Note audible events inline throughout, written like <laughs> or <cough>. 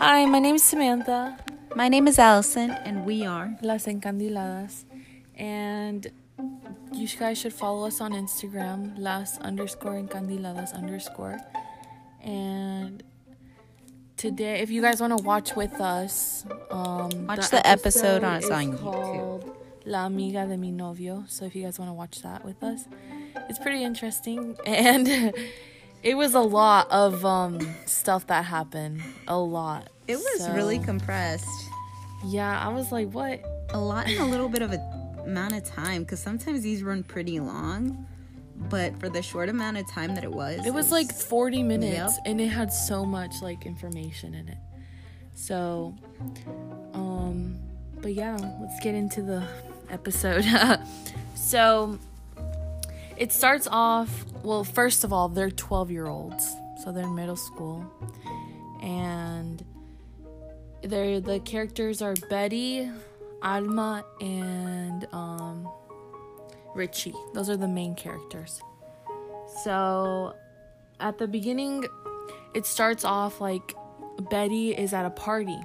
Hi, my name is Samantha, My name is Allison, and we are. Las Encandiladas, and you guys should follow us on Instagram, Las underscore Encandiladas underscore. And today, if you guys want to watch with us, um, Watch the episode on- it's on YouTube. called La Amiga de mi novio. So if you guys want to watch that with us, it's pretty interesting <laughs> and. It was a lot of um, stuff that happened. A lot. It was So- really compressed. Yeah, I was like, what? A lot in a little bit of a amount of time, because sometimes these run pretty long. But for the short amount of time that it was, It was like 40 minutes Yep. and it had so much like information in it. So, um, but yeah, let's get into the episode. <laughs> so, it starts off, well, first of all, they're 12 year olds. So they're in middle school. And they're, the characters are Betty, Alma, and um, Richie. Those are the main characters. So at the beginning, it starts off like Betty is at a party,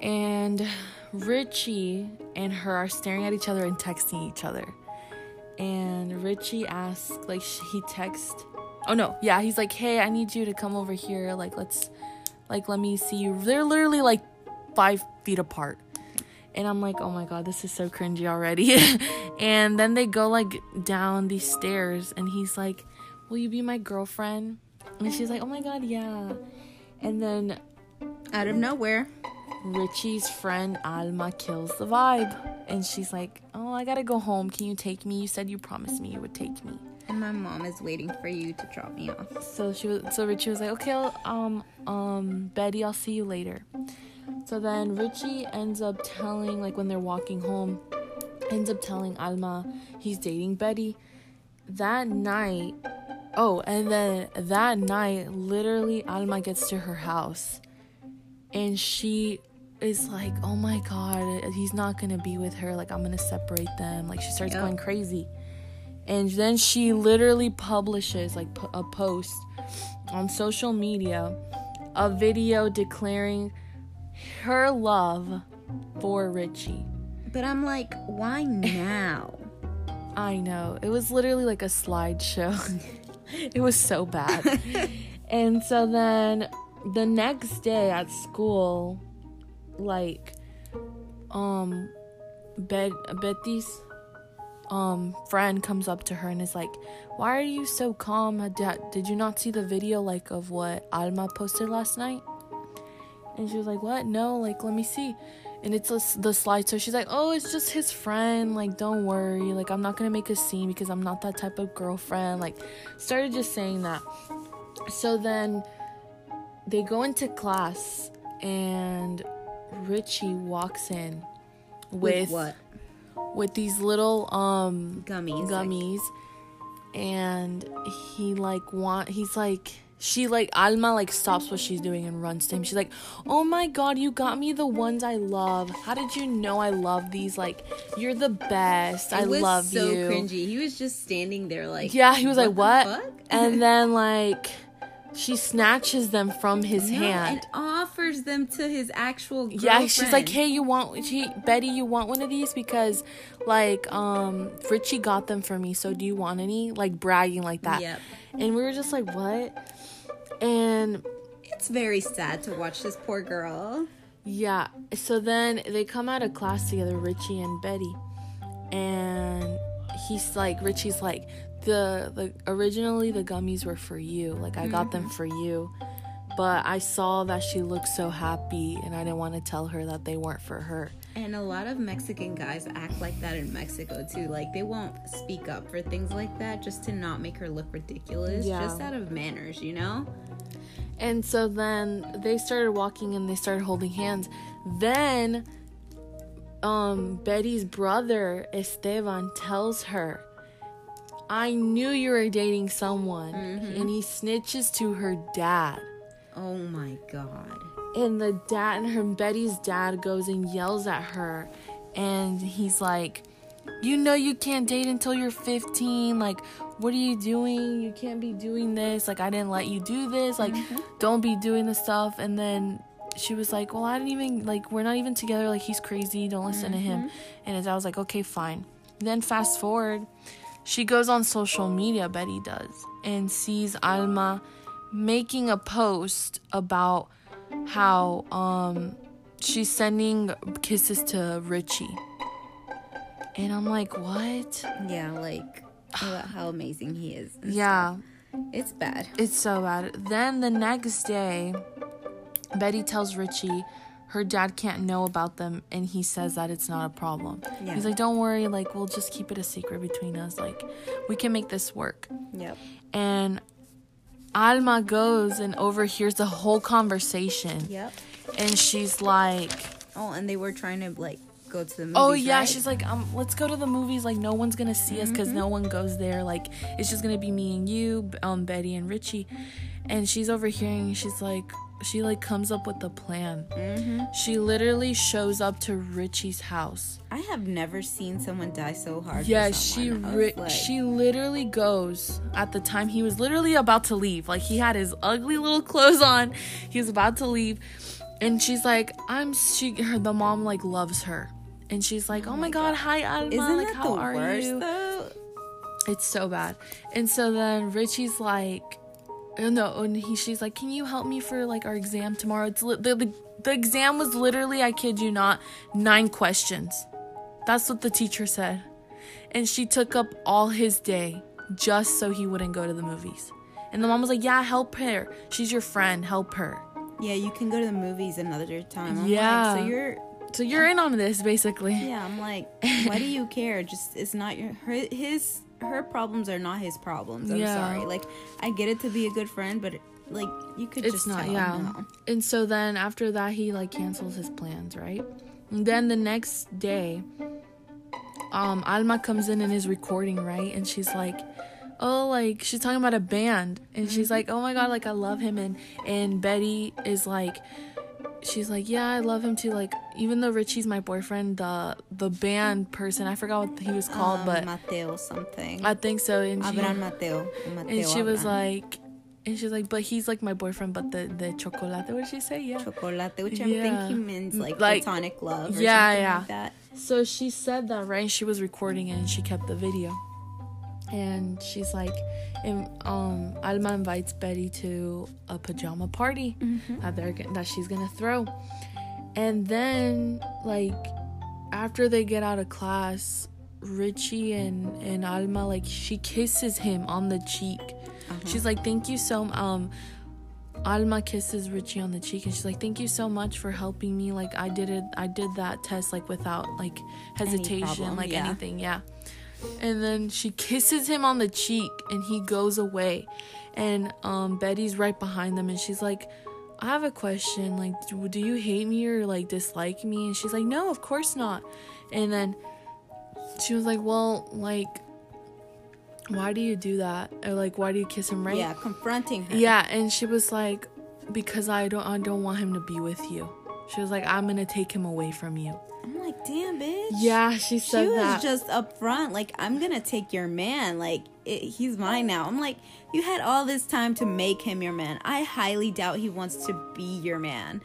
and Richie and her are staring at each other and texting each other. And Richie asks, like, he texts, oh no, yeah, he's like, hey, I need you to come over here. Like, let's, like, let me see you. They're literally like five feet apart. And I'm like, oh my god, this is so cringy already. <laughs> and then they go like down these stairs, and he's like, will you be my girlfriend? And she's like, oh my god, yeah. And then out of nowhere. Richie's friend Alma kills the vibe. And she's like, oh, I gotta go home. Can you take me? You said you promised me you would take me. And my mom is waiting for you to drop me off. So she was so Richie was like, okay, I'll, um, um, Betty, I'll see you later. So then Richie ends up telling, like when they're walking home, ends up telling Alma he's dating Betty. That night, oh, and then that night, literally Alma gets to her house, and she is like, oh my god, he's not gonna be with her. Like I'm gonna separate them. Like she starts Yep. going crazy and then she literally publishes like a post on social media a video declaring her love for Richie. But I'm like, why now? <laughs> I know. It was literally like a slideshow. <laughs> it was so bad. <laughs> and so then the next day at school like um Bet Betty's um friend comes up to her and is like, "Why are you so calm? Did, you not see the video like of what Alma posted last night?" And she was like, "What? No, like let me see." And it's the slide. So she's like, "Oh, it's just his friend. Like don't worry. Like I'm not going to make a scene because I'm not that type of girlfriend." Like started just saying that. So then they go into class and Richie walks in with, what? with these little um Gummies. gummies and he like want he's like she like Alma like stops what she's doing and runs to him. She's like, "Oh my god, you got me the ones I love. How did you know I love these? Like, you're the best. I It love so you." cringy. He was just standing there like, Yeah, he was like, the "What?" And then like she snatches them from his No, hand. and offers them to his actual Yeah, she's like, "Hey, you want she Betty, you want one of these because like um Richie got them for me. So do you want any?" Like bragging like that. Yep. And we were just like, "What?" And It's very sad to watch this poor girl. yeah, so then they come out of class together, Richie and Betty. And he's like Richie's like, "The the originally the gummies were for you. Like I got them for you." But I saw that she looked so happy and I didn't want to tell her that they weren't for her. And a lot of Mexican guys act like that in Mexico too. Like they won't speak up for things like that just to not make her look ridiculous, Yeah. just out of manners, you know? And so then they started walking and they started holding hands. Then um Betty's brother Esteban tells her, "I knew you were dating someone." Mm-hmm. And he snitches to her dad. Oh my god. And the dad and her Betty's dad goes and yells at her and he's like, "You know you can't date until you're 15. Like what are you doing? You can't be doing this. Like I didn't let you do this. Like mm-hmm. don't be doing this stuff." And then she was like, "Well, I didn't even like we're not even together. Like he's crazy. Don't listen to him." Mm-hmm. And his dad was like, "Okay, fine." Then fast forward, she goes on social media. Betty does and sees Alma making a post about how um she's sending kisses to Richie. And I'm like, "What?" Yeah, like about how amazing he is. Yeah. stuff. It's bad. It's so bad. Then the next day, Betty tells Richie her dad can't know about them and he says that it's not a problem. Yeah. He's like, Don't worry, like we'll just keep it a secret between us. Like we can make this work. Yep. And Alma goes and overhears the whole conversation. Yep. And she's like, Oh, and they were trying to like go to the movies. Oh yeah, right? she's like, um, let's go to the movies. Like no one's gonna see us because no one goes there. Like it's just gonna be me and you, um, Betty and Richie. And she's overhearing. She's like, she like comes up with a plan. Mm-hmm. She literally shows up to Richie's house. I have never seen someone die so hard. Yeah, she someone. I was ri- like, she literally goes at the time he was literally about to leave. Like he had his ugly little clothes on. He was about to leave, and she's like, "I'm." She her the mom like loves her, and she's like, "Oh, oh my god, hi Alma, Isn't like how the are worst you?" though? It's so bad. And so then Richie's like, oh, no, and he, she's like, can you help me for like our exam tomorrow? It's li- the, the the exam was literally, I kid you not, nine questions. That's what the teacher said, and she took up all his day just so he wouldn't go to the movies. And the mom was like, yeah, help her. She's your friend. Help her. Yeah, you can go to the movies another time. I'm Yeah. Like, so you're. So you're in on this, basically. Yeah, I'm like, why do you care? Just it's not your her, his her problems are not his problems. I'm Yeah. sorry. Like I get it to be a good friend, but like you could it's just not yeah no. and so then after that he like cancels his plans right and then the next day um alma comes in and is recording right and she's like oh like she's talking about a band and she's like oh my god like i love him and and betty is like she's like yeah i love him too like even though richie's my boyfriend the the band person i forgot what he was called Um, but Mateo something. i think so and she, Abraham Mateo. Mateo and she was Abraham. like and she's like but he's like my boyfriend but the the chocolate what did she say yeah chocolate, which I think he means like, Like- platonic love. Or Yeah, something yeah. Like that. So she said that, right? She was recording it and she kept the video. And she's like, and, um, Alma invites Betty to a pajama party that they're that she's gonna throw. And then, like, after they get out of class, Richie and and Alma like she kisses him on the cheek. She's like, "Thank you so um." Alma kisses Richie on the cheek and she's like, "Thank you so much for helping me. Like I did it. I did that test like without like hesitation, problem, like yeah. anything. Yeah." And then she kisses him on the cheek and he goes away. And um Betty's right behind them and she's like, "I have a question. Like, do, do you hate me or like dislike me?" And she's like, "No, of course not." And then she was like, "Well, like why do you do that? Or like why do you kiss him right?" Yeah, confronting her. Yeah, and she was like, "Because I don't, I don't want him to be with you." She was like, "I'm gonna take him away from you." I'm like, damn, bitch. Yeah, she said She was that. just upfront, like, I'm gonna take your man. Like, it, he's mine now. I'm like, you had all this time to make him your man. I highly doubt he wants to be your man.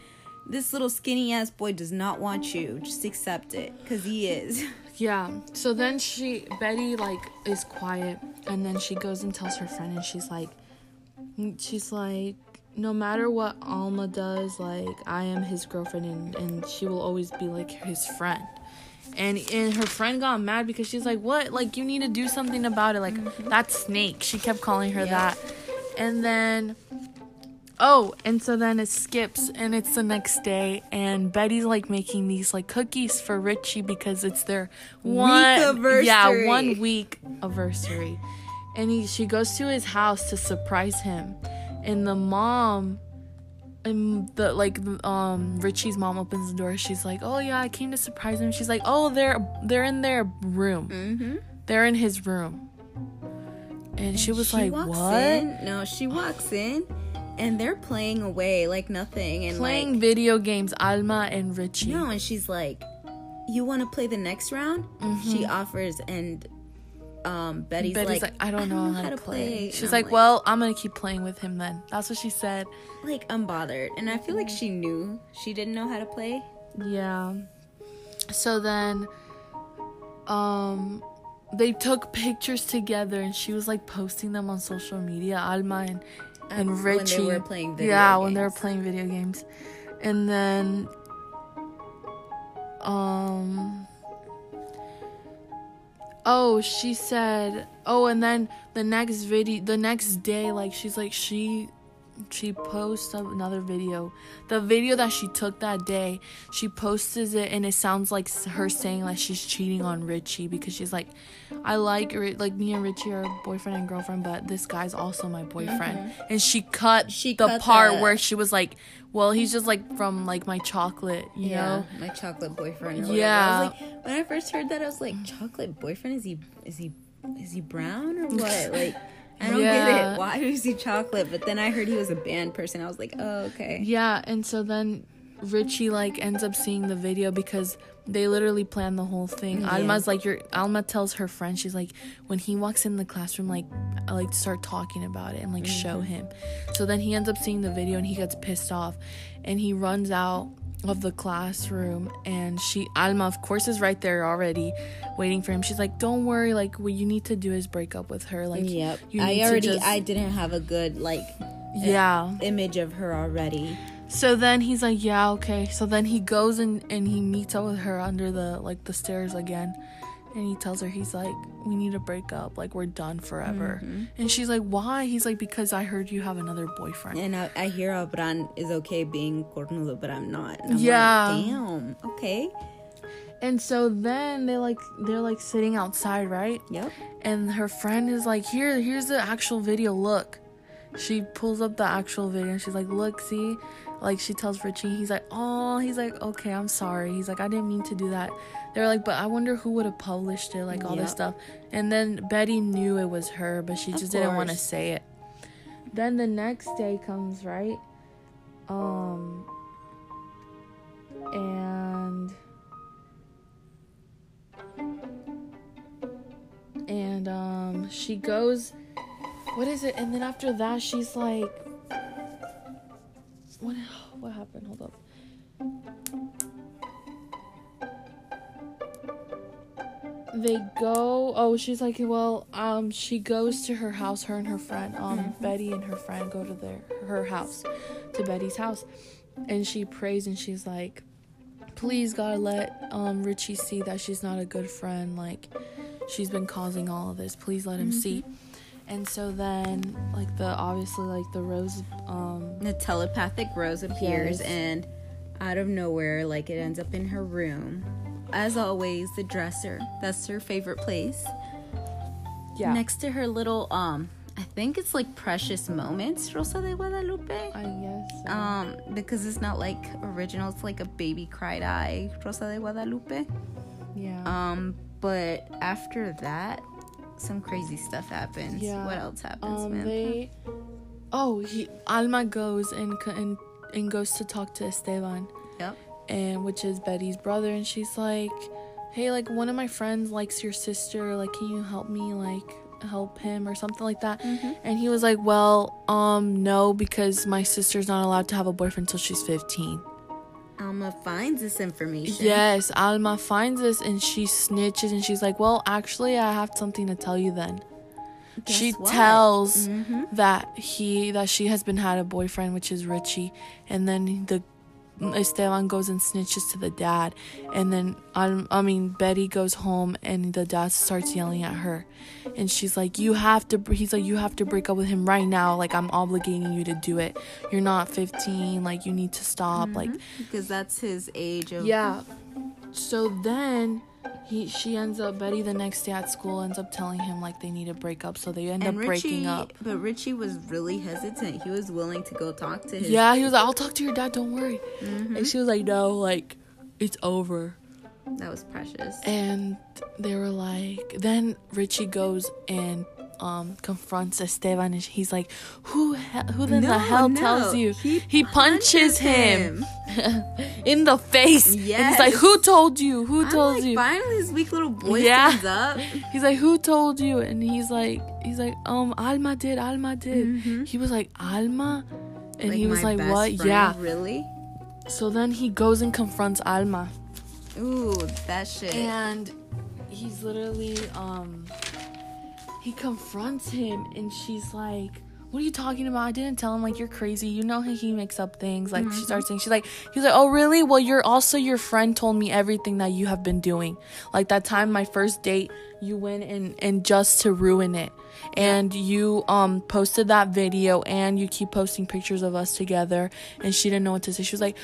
This little skinny ass boy does not want you. Just accept it, cause he is. <laughs> yeah. So then she, Betty, like, is quiet, and then she goes and tells her friend, and she's like, she's like, no matter what Alma does, like, I am his girlfriend, and and she will always be like his friend. And and her friend got mad because she's like, "What? Like you need to do something about it. Like mm-hmm. that snake." She kept calling her Yeah. that. And then oh, and so then it skips and it's the next day and Betty's like making these like cookies for Richie because it's their one yeah, one week anniversary. And he she goes to his house to surprise him. And the mom and the like um Richie's mom opens the door. She's like, "Oh yeah, I came to surprise him." She's like, "Oh, they're they're in their room. Mm-hmm. They're in his room." And she was like, walks "What?" In, no, she walks in, and they're playing away like nothing, and Playing like video games, Alma and Richie. no, and she's like, "You want to play the next round?" Mm-hmm. She offers, and um, Betty's, Betty's like, like, I don't know, how, to play. And She's I'm like, well, I'm gonna keep playing with him then. That's what she said. like unbothered, and I feel like she knew she didn't know how to play. Yeah. So then, um, they took pictures together, and she was like posting them on social media. Alma and and Um, when they Richie were playing video yeah, when they were playing video games, and then, um. Oh, she said. Oh, and then the next video, the next day, like she's like she, she posts another video. The video that she took that day, she posts it, and it sounds like her saying like she's cheating on Richie because she's like, I like like me and Richie are boyfriend and girlfriend, but this guy's also my boyfriend. And she cut Mm-hmm. She the cut part the- where she was like, well, he's just like from like my chocolate, you know. my chocolate boyfriend. Yeah. I was like, when I first heard that, I was like, chocolate boyfriend? Is he is he is he brown or what? <laughs> Like, I don't get Yeah. it. Why is he chocolate? But then I heard he was a band person. I was like, oh okay. Yeah, and so then Richie like ends up seeing the video because they literally planned the whole thing. Yeah. Alma's like your Alma tells her friend she's like when he walks in the classroom like I like to start talking about it and like show Mm-hmm. him. So then he ends up seeing the video and he gets pissed off and he runs out of the classroom and she Alma of course is right there already waiting for him. She's like don't worry like what you need to do is break up with her like Yep. you I already just- I didn't have a good like yeah. image of her already. So then he's like, yeah, okay. So then he goes and, and he meets up with her under the like the stairs again. And he tells her he's like, we need to break up. Like we're done forever. Mm-hmm. And she's like, why? He's like, because I heard you have another boyfriend. And I, I hear Abran is okay being cornudo, but I'm not. I'm Yeah. Like, Damn. Okay. And so then they like they're like sitting outside, right? Yep. And her friend is like, here, here's the actual video. Look. She pulls up the actual video and she's like, look, see. Like she tells Richie, he's like, oh, he's like, okay, I'm sorry. He's like, I didn't mean to do that. They're like, but I wonder who would have published it, like all this stuff. And then Betty knew it was her, but she Of just didn't want to say it. Then the next day comes, right? Um, and and um, she goes. What is it? And then after that, she's like, what? <sighs> What happened? Hold up. They go. Oh, she's like, well, um, she goes to her house. Her and her friend, um, Betty and her friend go to their her house, to Betty's house, and she prays and she's like, please God, let um Richie see that she's not a good friend. Like, she's been causing all of this. Please let him see. And so then, like the obviously like the rose, um, The telepathic rose appears Yes. and out of nowhere, like it ends up in her room. As always, the dresser. That's her favorite place. yeah, Next to her little um I think it's like precious moments, Rosa de Guadalupe. I guess. so. Um, because it's not like original, it's like a baby cried eye, Rosa de Guadalupe. yeah. Um, but after that, some crazy stuff happens. Yeah. What else happens, Um, man? they. Oh, he Alma goes and and and goes to talk to Esteban, Yep. And which is Betty's brother, and she's like, "Hey, like one of my friends likes your sister. Like, can you help me? Like." help him or something like that and he was like well um no because my sister's not allowed to have a boyfriend until she's 15 Alma finds this information. yes alma finds this and she snitches and she's like well actually i have something to tell you then Guess she what? tells Mhm. that he that she has been had a boyfriend which is richie and then the esteban goes and snitches to the dad and then I, I mean betty goes home and the dad starts yelling at her. And she's like you have to he's like you have to break up with him right now. Like i'm obligating you to do it. You're not 15 like you need to stop. Like mm-hmm. Because that's his age of yeah. So then he she ends up Betty the next day at school ends up telling him like they need to break up, so they end And up Richie, breaking up. but Richie was really hesitant. He was willing to go talk to his. Yeah, he was like, I'll talk to your dad, don't worry. Mm-hmm. And she was like, No, like it's over. that was precious. And they were like then Richie goes and um confronts Esteban and he's like, "Who he- who in the hell no. tells you?" He He, punches, punches him, <laughs> in the face. Yeah, he's like, "Who told you? Who I'm told like, you?" finally, this weak little boy Yeah. stands up. <laughs> He's like, "Who told you?" And he's like, "He's like, um, Alma did. Alma did." Mhm. He was like, "Alma," and he was like, "What?" friend, Yeah. Really? So then he goes and confronts Alma, Ooh, that shit. and he's literally um, he confronts him, and she's like. What are you talking about? I didn't tell him like you're crazy. You know how he makes up things. Like she starts saying, she's like, he's like, oh really? Well, you're also your friend told me everything that you have been doing. Like that time, my first date, you went and and just to ruin it, and you um posted that video, and you keep posting pictures of us together. And she didn't know what to say. She was like,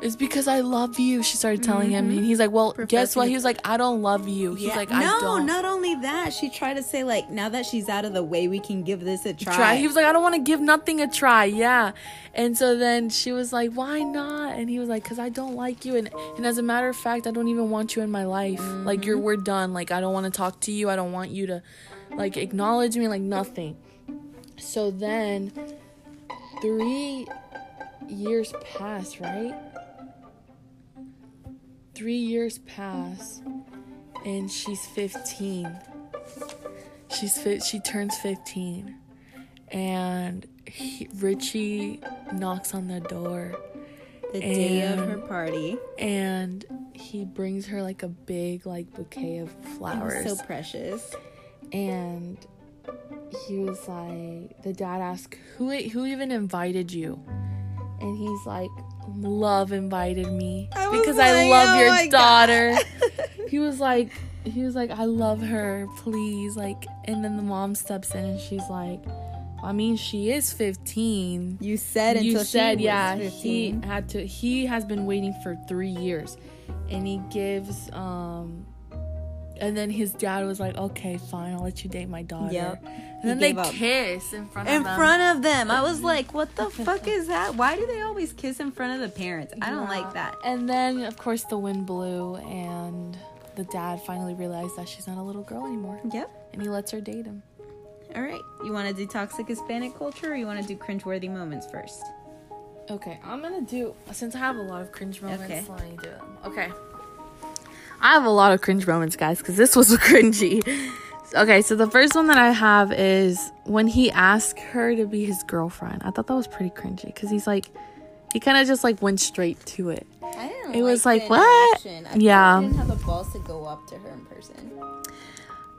it's because I love you. She started telling him, and he's like, well, guess what? He was like, I don't love you. He's Yeah. like, no, don't. not only that, she tried to say like, now that she's out of the way, we can give this a try. try. He was like, I don't want to give nothing a try. Yeah. And so then she was like, Why not? And he was like, Because I don't like you. And and as a matter of fact, I don't even want you in my life. Like you're mm-hmm. we're done. Like I don't want to talk to you. I don't want you to like acknowledge me. Like nothing. So then three years pass, right? Three years pass, and she's 15. She's fit. She turns 15, and he, Richie knocks on the door, the day of her party. and he brings her like a big like bouquet of flowers. so precious. and he was like the dad asked who who even invited you and he's like love invited me I because i love oh your daughter. <laughs> He was like he was like i love her please like and then the mom steps in and she's like i mean she is 15 You said until you said she yeah was he 15. had to he has been waiting for three years. And he gives um and then his dad was like okay fine i'll let you date my daughter. Yep. And then they up. kiss in front in of them. front of them. I was mm-hmm. like, what the fuck is that? Why do they always kiss in front of the parents? I don't like that. and then of course the wind blew and the dad finally realized that she's not a little girl anymore Yep. and he lets her date him All right. You want to do toxic Hispanic culture or you want to do cringeworthy moments first? Okay, I'm gonna do since I have a lot of cringe moments. Okay. Let me do them. Okay, I have a lot of cringe moments, guys, because this was <laughs> cringy. Okay, so the first one that I have is when he asked her to be his girlfriend. I thought that was pretty cringy because he's like, he kind of just like went straight to it. I didn't It was like, what? Yeah. didn't have the balls to go up to her in person.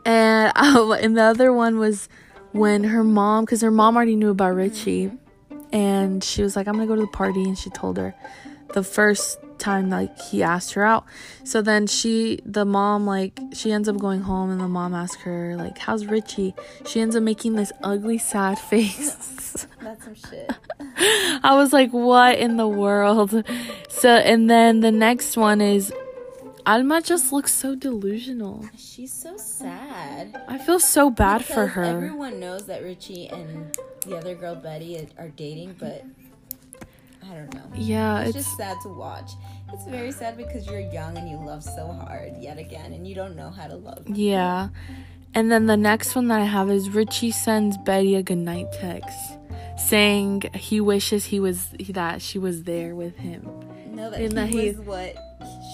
And um, <laughs> and the other one was when her mom, because her mom already knew about Richie, and she was like, "I'm gonna go to the party," and she told her the first time like he asked her out. So then she, the mom, like she ends up going home, and the mom asks her like, "How's Richie?" She ends up making this ugly, sad <laughs> face. That's some shit. I was like, "What in the world?" So and then the next one is. Alma just looks so delusional. She's so sad. I feel so bad for her. Everyone knows that Richie and the other girl Betty are dating, but I don't know. Yeah, It's it's just sad to watch. It's very sad because you're young and you love so hard yet again, and you don't know how to love. yeah. And then the next one that I have is Richie sends Betty a goodnight text saying he wishes he was that she was there with him. Know that And he that he- was what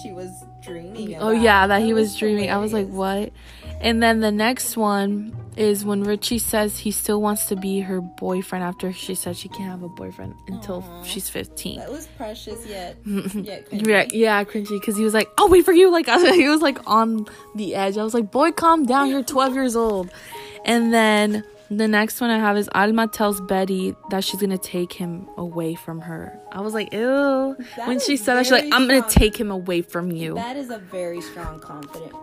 she was dreaming about. Oh yeah, that he was so dreaming. I was like, "What?" And then the next one is when Richie says he still wants to be her boyfriend after she said she can't have a boyfriend until Aw. she's 15. That was precious yet. <laughs> yet <laughs> cringy. Yeah, yeah, cringy because he was like, "I'll wait for you." Like <laughs> he was like on the edge. I was like, "Boy, calm down. You're 12 years old." And then the next one I have is Alma tells Betty that she's gonna take him away from her. I was like, "Ew." That when she said that, she's like, "I'm gonna take him away from you." That is a very strong, confident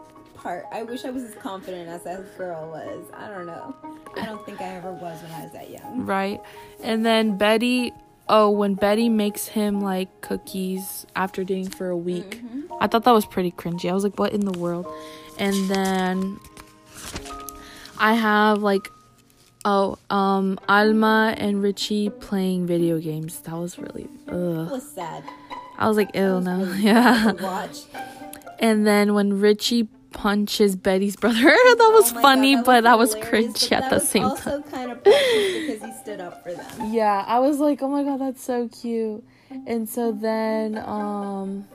part. I wish I was as confident as that girl was. I don't know. I don't think I ever was when I was that young. right? And then Betty, oh, when Betty makes him like cookies after dating for a week, I thought that was pretty cringy. I was like, what in the world? And then I have like, oh, um, Alma and Richie playing video games. That was really, ugh. was sad. I was like, was no, <laughs> really yeah. Watch. And then when Richie punches Betty's brother. <laughs> that was Oh funny, God, but that was cringe at the was same also time. kind of because he stood up for them. <laughs> Yeah, I was like, oh my god, that's so cute. And so then, um,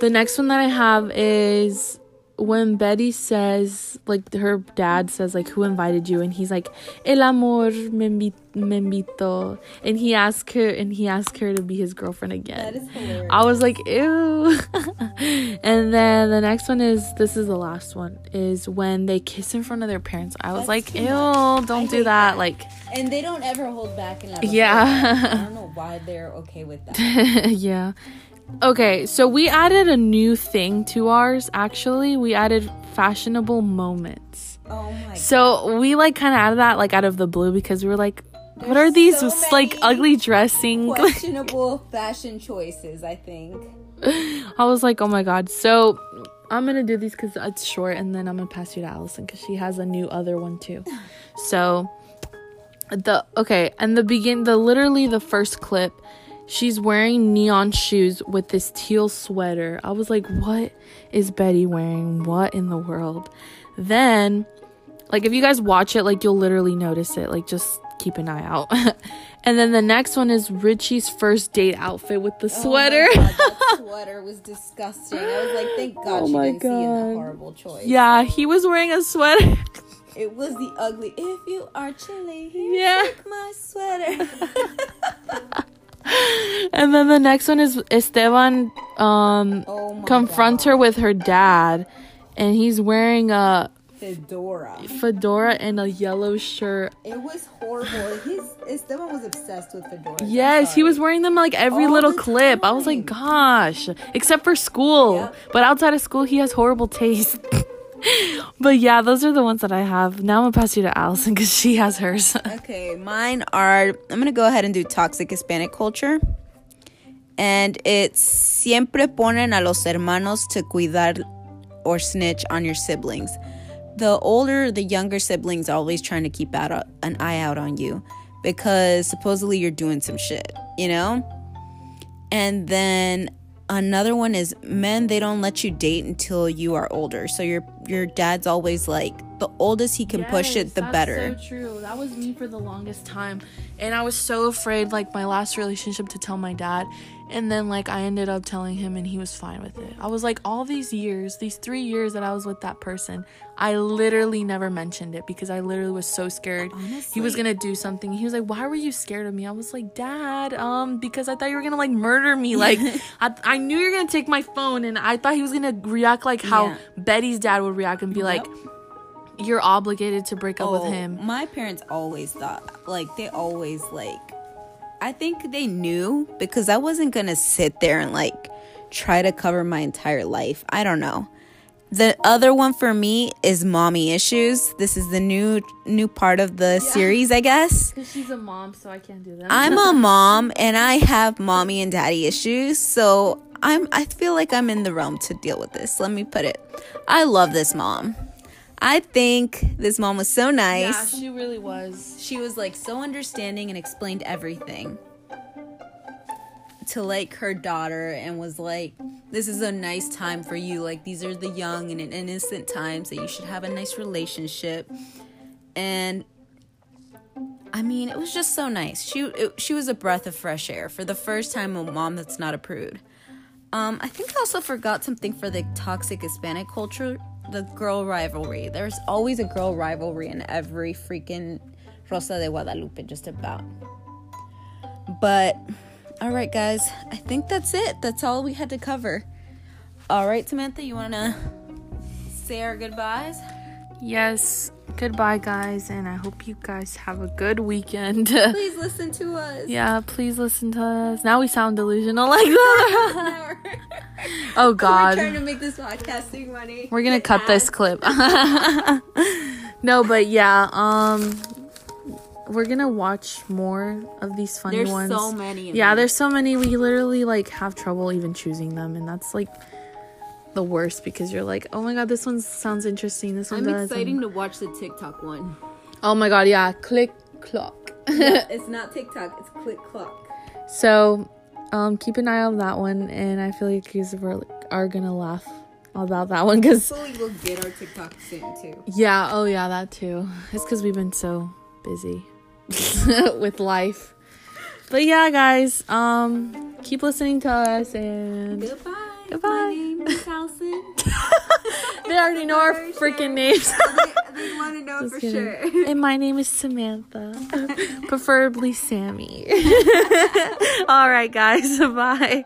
the next one that I have is when Betty says, like, her dad says, like, who invited you? And he's like, El amor me, invi- me invitó. And he asked her, and he asked her to be his girlfriend again. That is hilarious. I was like, ew. <laughs> and then the next one is this is the last one is when they kiss in front of their parents. I was That's like, ew, much. don't I do that. that. Like, and they don't ever hold back in that. <laughs> Yeah. I don't know why they're okay with that. <laughs> yeah. Okay, so we added a new thing to ours actually. We added fashionable moments. Oh my god. So we like kind of added that like out of the blue because we were like, what are these so like ugly dressing? <laughs> Questionable fashion choices, I think. I was like, oh my god. So I'm gonna do these because it's short, and then I'm gonna pass you to Allison because she has a new other one too. <sighs> So the okay, and the begin the literally the first clip, she's wearing neon shoes with this teal sweater. I was like, what is Betty wearing? What in the world? Then, like if you guys watch it, like you'll literally notice it. Like just keep an eye out. <laughs> and then the next one is Richie's first date outfit with the sweater. Oh my God, that <laughs> sweater was disgusting. I was like, thank God Oh she my didn't see in God. the horrible choice. Yeah, he was wearing a sweater. <laughs> It was the ugly. If you are chilly, here's Yeah. like my sweater. and then the next one is Esteban um oh confronts God. her with her dad and he's wearing a Fedora. fedora and a yellow shirt. It was horrible. His Esteban was obsessed with fedoras. Yes, he was wearing them like every All little the clip. I was like, gosh, except for school. Yep. But outside of school, he has horrible taste. <laughs> but yeah, those are the ones that I have. Now I'm gonna pass you to Allison because she has hers. <laughs> Okay, mine are. I'm gonna go ahead and do toxic Hispanic culture, and it's siempre ponen a los hermanos to cuidar or snitch on your siblings. The older, the younger siblings always trying to keep out an eye out on you because supposedly you're doing some shit, you know. And then another one is men they don't let you date until you are older. So your your dad's always like the oldest he can push it, the Yes, better. That's so true. That was me for the longest time, and I was so afraid, like my last relationship, to tell my dad, and then like I ended up telling him, and he was fine with it. I was like, all these years, these three years that I was with that person, I literally never mentioned it because I literally was so scared Honestly, he was gonna do something. He was like, "Why were you scared of me?" I was like, "Dad, um, because I thought you were gonna like murder me. <laughs> Like, I, I knew you were gonna take my phone, and I thought he was gonna react like how Yeah. Betty's dad would react and be like." You're obligated to break up with Oh, him. My parents always thought, like, they always, like, I think they knew because I wasn't gonna sit there and, like, try to cover my entire life. I don't know. The other one for me is mommy issues. This is the new new part of the series, I guess. Because she's a mom, so I can't do that. I'm a <laughs> mom and I have mommy and daddy issues, so I'm I feel like I'm in the realm to deal with this. Let me put it. I love this mom. I think this mom was so nice. yeah, she really was. She was like so understanding and explained everything to like her daughter and was like this is a nice time for you like these are the young and innocent times that you should have a nice relationship and I mean it was just so nice she it, she was a breath of fresh air for the first time a mom that's not a prude um I think I also forgot something for the toxic Hispanic culture the girl rivalry there's always a girl rivalry in every freaking Rosa de Guadalupe just about but all right, guys, I think that's it. That's all we had to cover. All right, Samantha, you want to say our goodbyes? Yes. Goodbye, guys, and I hope you guys have a good weekend. <laughs> Please listen to us. yeah, please listen to us. Now we sound delusional <laughs> like that. <laughs> We're- oh, We're God. trying to make this podcasting money. We're gonna cut this clip. no, but yeah, um we're gonna watch more of these funny There's ones. There's so many. Yeah, them. there's so many we literally like have trouble even choosing them and that's like the worst because you're like, "Oh my god, this one sounds interesting. This one I'm does." excited to watch the TikTok one. Oh my god, yeah, click clock. <laughs> it's not TikTok. It's Click Clock. so, um keep an eye on that one and I feel like you guys are, are gonna laugh about that one because Hopefully we'll get our TikTok soon too. yeah, oh yeah, that too. It's because we've been so busy <laughs> with life. But yeah, guys, um, keep listening to us and Goodbye. Goodbye. My name is Halson. <laughs> they already know our freaking names. they want to know Just for kidding. sure. And my name is Samantha, <laughs> preferably Sammy. <laughs> All right, guys, bye.